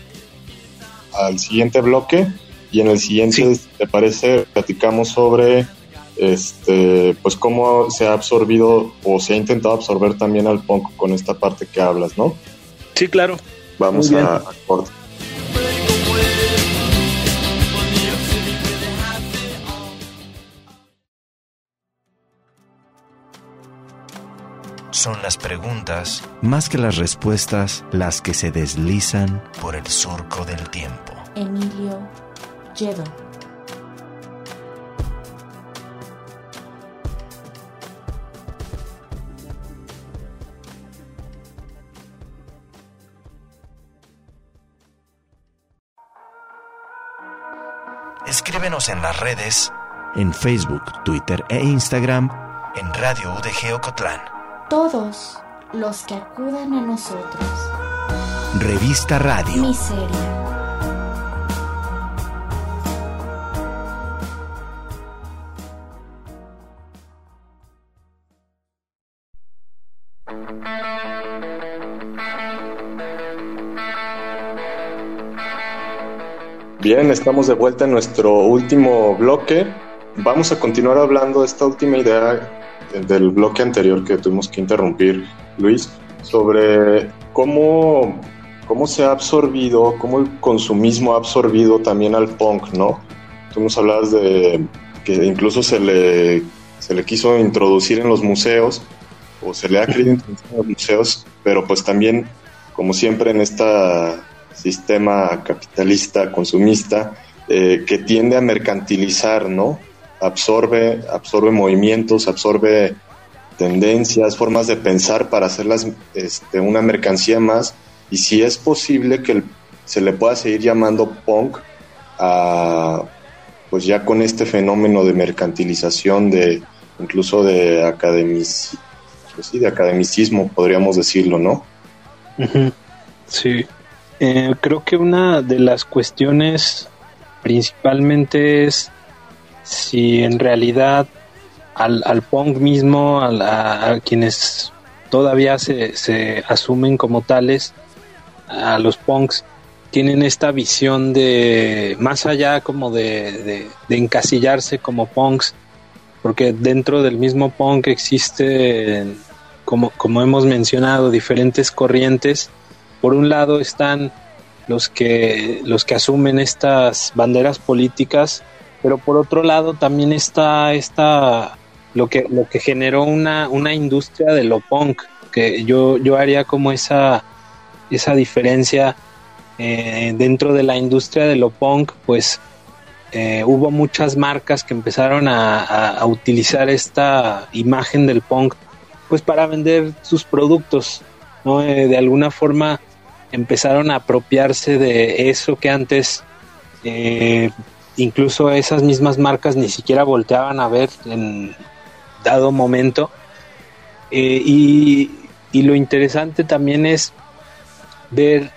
al siguiente bloque y en el siguiente, ¿te parece? Platicamos sobre este, pues cómo se ha absorbido o se ha intentado absorber también al punk con esta parte que hablas, ¿no? Sí, claro. Vamos a, a corte. Son las preguntas, más que las respuestas, las que se deslizan por el surco del tiempo. Emilio Escríbenos en las redes, en Facebook, Twitter e Instagram, en Radio UDG Ocotlán. Todos los que acudan a nosotros. Revista Radio. Miseria. Bien, estamos de vuelta en nuestro último bloque. Vamos a continuar hablando de esta última idea del bloque anterior que tuvimos que interrumpir, Luis, sobre cómo, cómo se ha absorbido, cómo el consumismo ha absorbido también al punk, ¿no? Tú nos hablabas de que incluso se le, se le quiso introducir en los museos, o se le ha querido introducir en los museos, pero pues también, como siempre en esta sistema capitalista, consumista, eh, que tiende a mercantilizar, ¿no? Absorbe, absorbe movimientos, absorbe tendencias, formas de pensar para hacerlas este, una mercancía más. Y si es posible que se le pueda seguir llamando punk a, pues ya con este fenómeno de mercantilización, de incluso de academic, pues de academicismo, podríamos decirlo, ¿no? Sí. Eh, creo que una de las cuestiones principalmente es si en realidad al, al punk mismo, a, quienes todavía se, se, asumen como tales, a los punks, tienen esta visión de más allá como de, de encasillarse como punks, porque dentro del mismo punk existe, como, como hemos mencionado, diferentes corrientes por un lado están los que, los que asumen estas banderas políticas, pero por otro lado también está esta, lo que, lo que generó una, una industria de lo punk, que yo, yo haría como esa, esa diferencia eh, dentro de la industria de lo punk, pues eh, hubo muchas marcas que empezaron a, utilizar esta imagen del punk pues para vender sus productos, ¿no? Eh, de alguna forma empezaron a apropiarse de eso que antes eh, incluso esas mismas marcas ni siquiera volteaban a ver en dado momento. Eh, y, lo interesante también es ver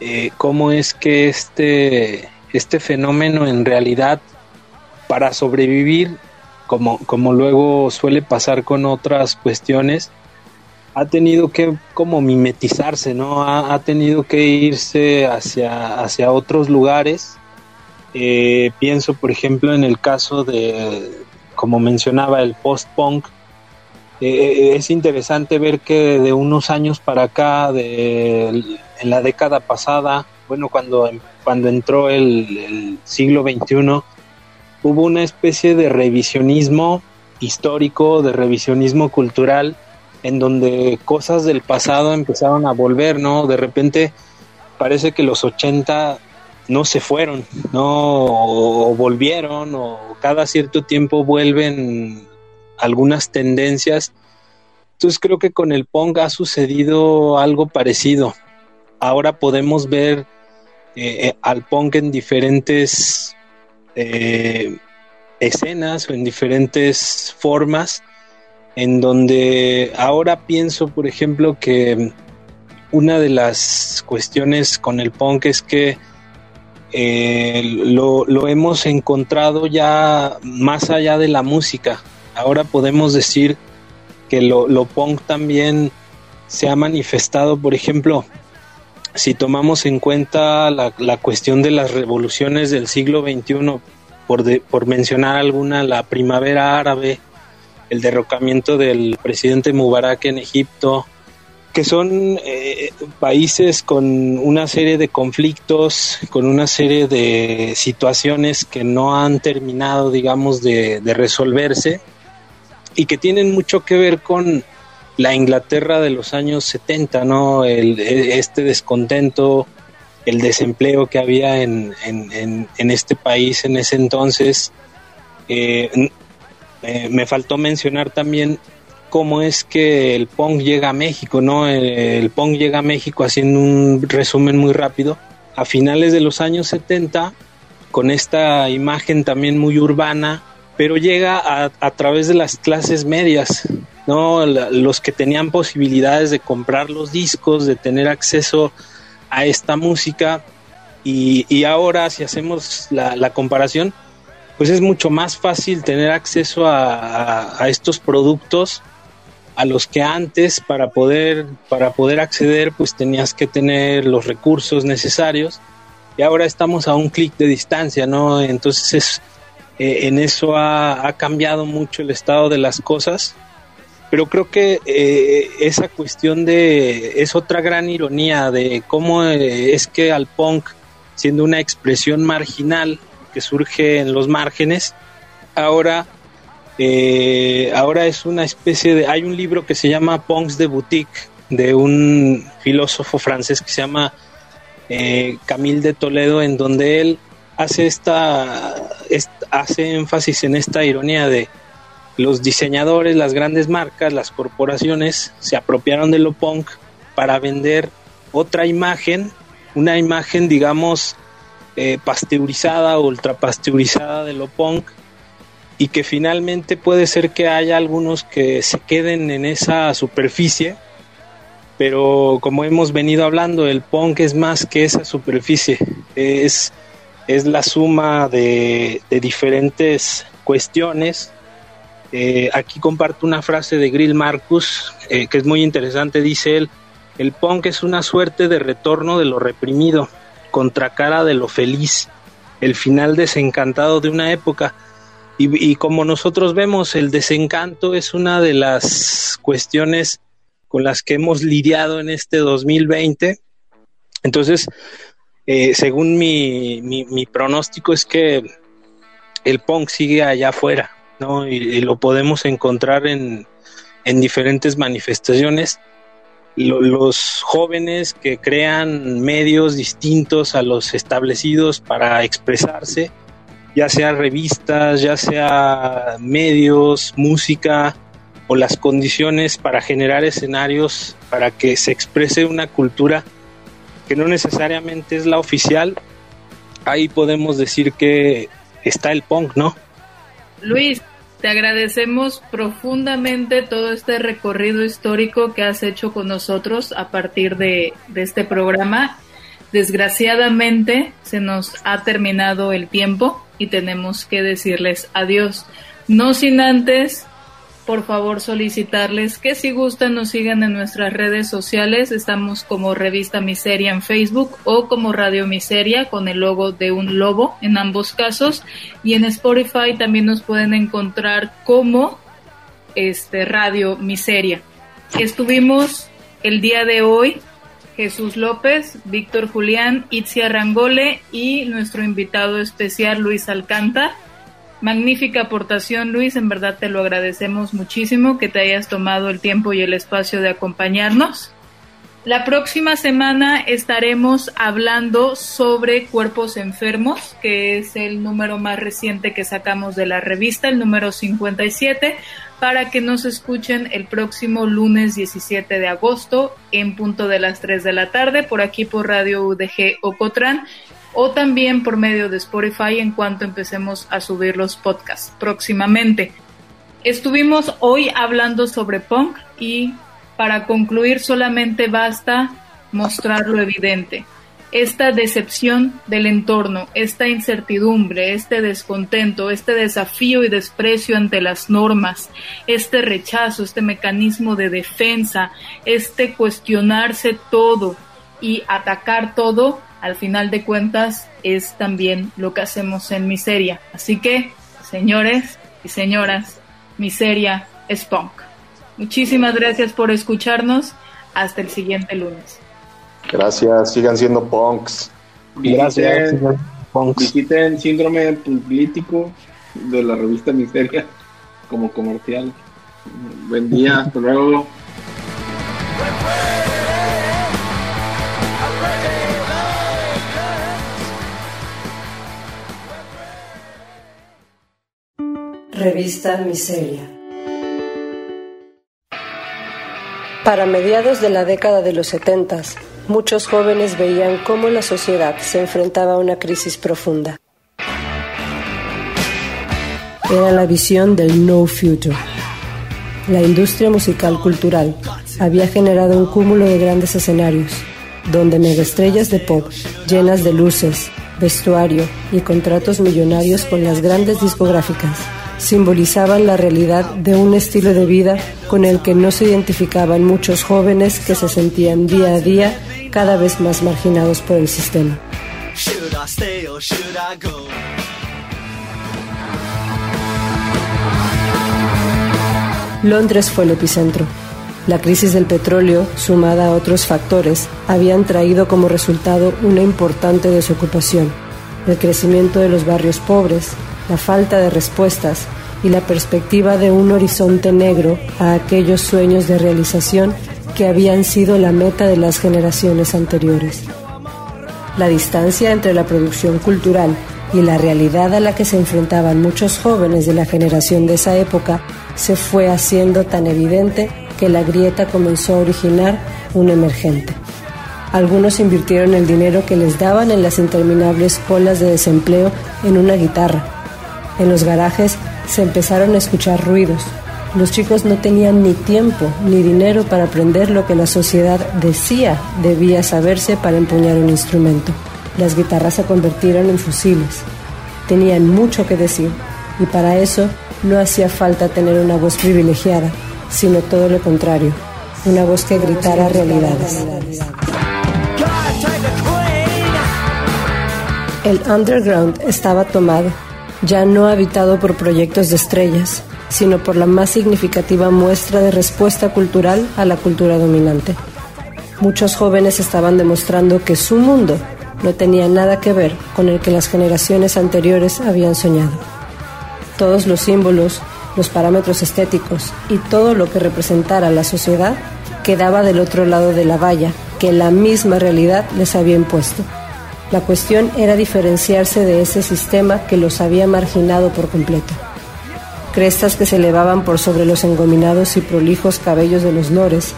eh, cómo es que este, este fenómeno en realidad para sobrevivir, como, como luego suele pasar con otras cuestiones, ha tenido que como mimetizarse, ¿no? Ha, tenido que irse hacia, hacia otros lugares. Eh, pienso, por ejemplo, en el caso de, como mencionaba, el post-punk. Eh, eh, es interesante ver que de unos años para acá, de, en la década pasada, bueno, cuando, cuando entró el, el siglo XXI, hubo una especie de revisionismo histórico, de revisionismo cultural, en donde cosas del pasado empezaron a volver, ¿no? De repente parece que los 80 no se fueron, ¿no? O, volvieron, o cada cierto tiempo vuelven algunas tendencias. Entonces creo que con el Pong ha sucedido algo parecido. Ahora podemos ver eh, eh, al Pong en diferentes eh, escenas o en diferentes formas en donde ahora pienso, por ejemplo, que una de las cuestiones con el punk es que eh, lo, hemos encontrado ya más allá de la música. Ahora podemos decir que lo, punk también se ha manifestado, por ejemplo, si tomamos en cuenta la, cuestión de las revoluciones del siglo XXI, por, por mencionar alguna, la primavera árabe, el derrocamiento del presidente Mubarak en Egipto, que son eh, países con una serie de conflictos, con una serie de situaciones que no han terminado, digamos, de, resolverse y que tienen mucho que ver con la Inglaterra de los años 70, ¿no? El, este descontento, el desempleo que había en, en, este país en ese entonces. Eh, eh, me faltó mencionar también cómo es que el Pong llega a México, ¿no? El, Pong llega a México haciendo un resumen muy rápido. A finales de los años 70 con esta imagen también muy urbana, pero llega a, a través de las clases medias, ¿no? los que tenían posibilidades de comprar los discos, de tener acceso a esta música. Y, ahora, si hacemos la, comparación, pues es mucho más fácil tener acceso a, estos productos a los que antes para poder para poder acceder pues tenías que tener los recursos necesarios. Y ahora estamos a un clic de distancia no entonces es eh, en eso ha, ha, cambiado mucho el estado de las cosas. Pero creo que eh, esa cuestión de es otra gran ironía de cómo eh, es que al punk siendo una expresión marginal que surge en los márgenes. Ahora eh, ahora es una especie de hay un libro que se llama punks de boutique de un filósofo francés que se llama eh, Camille de Toledo en donde él hace esta hace énfasis en esta ironía de los diseñadores, las grandes marcas, las corporaciones se apropiaron de lo punk para vender otra imagen, una imagen, digamos, eh, pasteurizada, ultra pasteurizada de lo punk, y que finalmente puede ser que haya algunos que se queden en esa superficie, pero como hemos venido hablando, el punk es más que esa superficie, es, es la suma de, de diferentes cuestiones eh, aquí comparto una frase de Grill Marcus eh, que es muy interesante. Dice él, el punk es una suerte de retorno de lo reprimido, contracara de lo feliz, el final desencantado de una época. Y, como nosotros vemos, el desencanto es una de las cuestiones con las que hemos lidiado en este 2020. Entonces, eh, según mi, mi, mi pronóstico es que el punk sigue allá afuera, ¿no? Y, y, lo podemos encontrar en, en diferentes manifestaciones. Lo, los jóvenes que crean medios distintos a los establecidos para expresarse, ya sea revistas, ya sea medios, música o las condiciones para generar escenarios para que se exprese una cultura que no necesariamente es la oficial, ahí podemos decir que está el punk, ¿no? Luis, te agradecemos profundamente todo este recorrido histórico que has hecho con nosotros a partir de, este programa. Desgraciadamente se nos ha terminado el tiempo y tenemos que decirles adiós. No sin antes por favor solicitarles que si gustan nos sigan en nuestras redes sociales. Estamos como Revista Miseria en Facebook o como Radio Miseria con el logo de un lobo en ambos casos. Y en Spotify también nos pueden encontrar como este Radio Miseria. Estuvimos el día de hoy Jesús López, Víctor Julián, Itzia Rangole y nuestro invitado especial Luis Alcanta. Magnífica aportación, Luis. En verdad te lo agradecemos muchísimo que te hayas tomado el tiempo y el espacio de acompañarnos. La próxima semana estaremos hablando sobre cuerpos enfermos, que es el número más reciente que sacamos de la revista, el número 57, para que nos escuchen el próximo lunes 17 de agosto en punto de las 3 de la tarde por aquí por Radio UDG Ocotran o también por medio de Spotify en cuanto empecemos a subir los podcasts próximamente. Estuvimos hoy hablando sobre punk y para concluir solamente basta mostrar lo evidente. Esta decepción del entorno, esta incertidumbre, este descontento, este desafío y desprecio ante las normas, este rechazo, este mecanismo de defensa, este cuestionarse todo y atacar todo, al final de cuentas es también lo que hacemos en Miseria. Así que, señores y señoras, Miseria es punk. Muchísimas gracias por escucharnos. Hasta el siguiente lunes. Gracias, sigan siendo punks. Gracias. Visiten, punks. visiten síndrome político de la revista Miseria como comercial. Buen día, hasta luego. Revista Miseria. Para mediados de la década de los 70, muchos jóvenes veían cómo la sociedad se enfrentaba a una crisis profunda. era la visión del no future. La industria musical cultural había generado un cúmulo de grandes escenarios, donde megaestrellas de pop llenas de luces, vestuario y contratos millonarios con las grandes discográficas simbolizaban la realidad de un estilo de vida con el que no se identificaban muchos jóvenes que se sentían día a día cada vez más marginados por el sistema. Londres fue el epicentro. La crisis del petróleo, sumada a otros factores, habían traído como resultado una importante desocupación, el crecimiento de los barrios pobres, la falta de respuestas y la perspectiva de un horizonte negro a aquellos sueños de realización que habían sido la meta de las generaciones anteriores. La distancia entre la producción cultural y la realidad a la que se enfrentaban muchos jóvenes de la generación de esa época se fue haciendo tan evidente que la grieta comenzó a originar un emergente. Algunos invirtieron el dinero que les daban en las interminables colas de desempleo en una guitarra. En los garajes se empezaron a escuchar ruidos. Los chicos no tenían ni tiempo ni dinero para aprender lo que la sociedad decía debía saberse para empuñar un instrumento. Las guitarras se convirtieron en fusiles. Tenían mucho que decir y para eso no hacía falta tener una voz privilegiada, sino todo lo contrario, una voz que gritara realidades. El underground estaba tomado ya no habitado por proyectos de estrellas, sino por la más significativa muestra de respuesta cultural a la cultura dominante. Muchos jóvenes estaban demostrando que su mundo no tenía nada que ver con el que las generaciones anteriores habían soñado. Todos los símbolos, los parámetros estéticos y todo lo que representara la sociedad quedaba del otro lado de la valla que la misma realidad les había impuesto. La cuestión era diferenciarse de ese sistema que los había marginado por completo. Crestas que se elevaban por sobre los engominados y prolijos cabellos de los lores,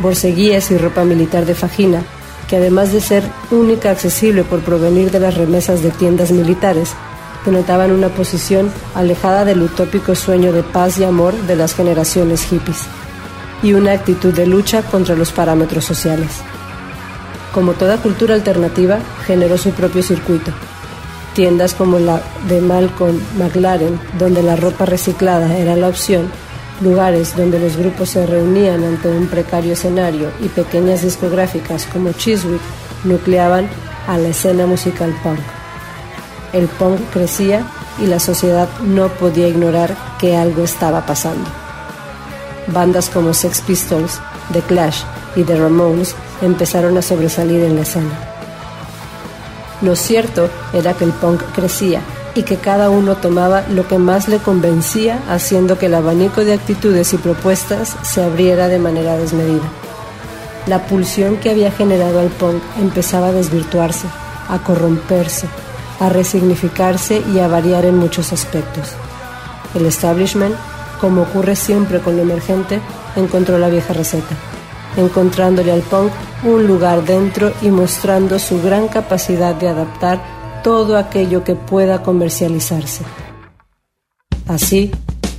borceguías y ropa militar de fajina, que además de ser única accesible por provenir de las remesas de tiendas militares, denotaban una posición alejada del utópico sueño de paz y amor de las generaciones hippies, y una actitud de lucha contra los parámetros sociales como toda cultura alternativa, generó su propio circuito. Tiendas como la de Malcolm McLaren, donde la ropa reciclada era la opción, lugares donde los grupos se reunían ante un precario escenario y pequeñas discográficas como Chiswick nucleaban a la escena musical punk. El punk crecía y la sociedad no podía ignorar que algo estaba pasando. Bandas como Sex Pistols, The Clash y The Ramones empezaron a sobresalir en la escena. Lo cierto era que el punk crecía y que cada uno tomaba lo que más le convencía, haciendo que el abanico de actitudes y propuestas se abriera de manera desmedida. La pulsión que había generado el punk empezaba a desvirtuarse, a corromperse, a resignificarse y a variar en muchos aspectos. El establishment, como ocurre siempre con lo emergente, encontró la vieja receta encontrándole al punk un lugar dentro y mostrando su gran capacidad de adaptar todo aquello que pueda comercializarse. Así,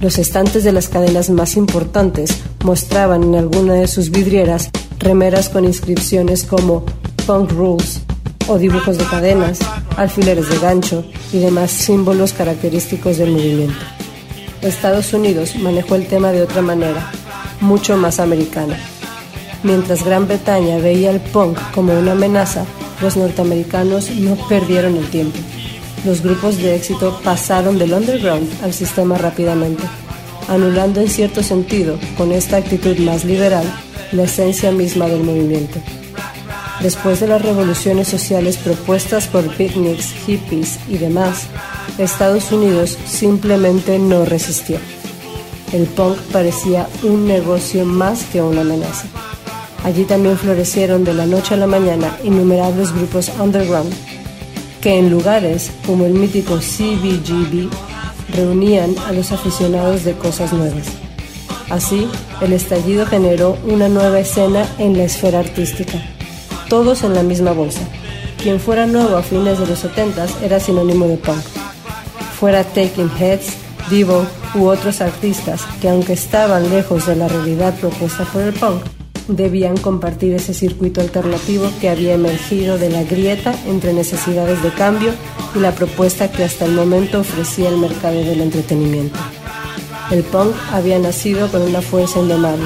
los estantes de las cadenas más importantes mostraban en alguna de sus vidrieras remeras con inscripciones como Punk Rules o dibujos de cadenas, alfileres de gancho y demás símbolos característicos del movimiento. Estados Unidos manejó el tema de otra manera, mucho más americana. Mientras Gran Bretaña veía el punk como una amenaza, los norteamericanos no perdieron el tiempo. Los grupos de éxito pasaron del underground al sistema rápidamente, anulando en cierto sentido, con esta actitud más liberal, la esencia misma del movimiento. Después de las revoluciones sociales propuestas por picnics, hippies y demás, Estados Unidos simplemente no resistió. El punk parecía un negocio más que una amenaza. Allí también florecieron de la noche a la mañana innumerables grupos underground que en lugares como el mítico CBGB reunían a los aficionados de cosas nuevas. Así, el estallido generó una nueva escena en la esfera artística, todos en la misma bolsa. Quien fuera nuevo a fines de los 70 era sinónimo de punk. Fuera Taking Heads, Divo u otros artistas que aunque estaban lejos de la realidad propuesta por el punk, debían compartir ese circuito alternativo que había emergido de la grieta entre necesidades de cambio y la propuesta que hasta el momento ofrecía el mercado del entretenimiento. El punk había nacido con una fuerza indomable.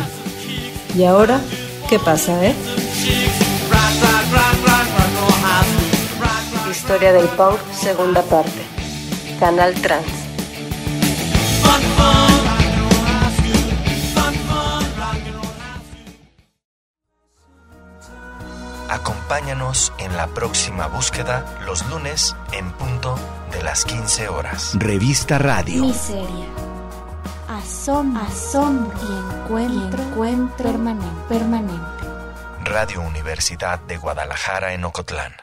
¿Y ahora qué pasa, eh? Historia del punk, segunda parte. Canal Trans. Acompáñanos en la próxima búsqueda los lunes en punto de las 15 horas. Revista Radio. Miseria. Asombro, asombro y encuentro, encuentro permanente, permanente. Radio Universidad de Guadalajara en Ocotlán.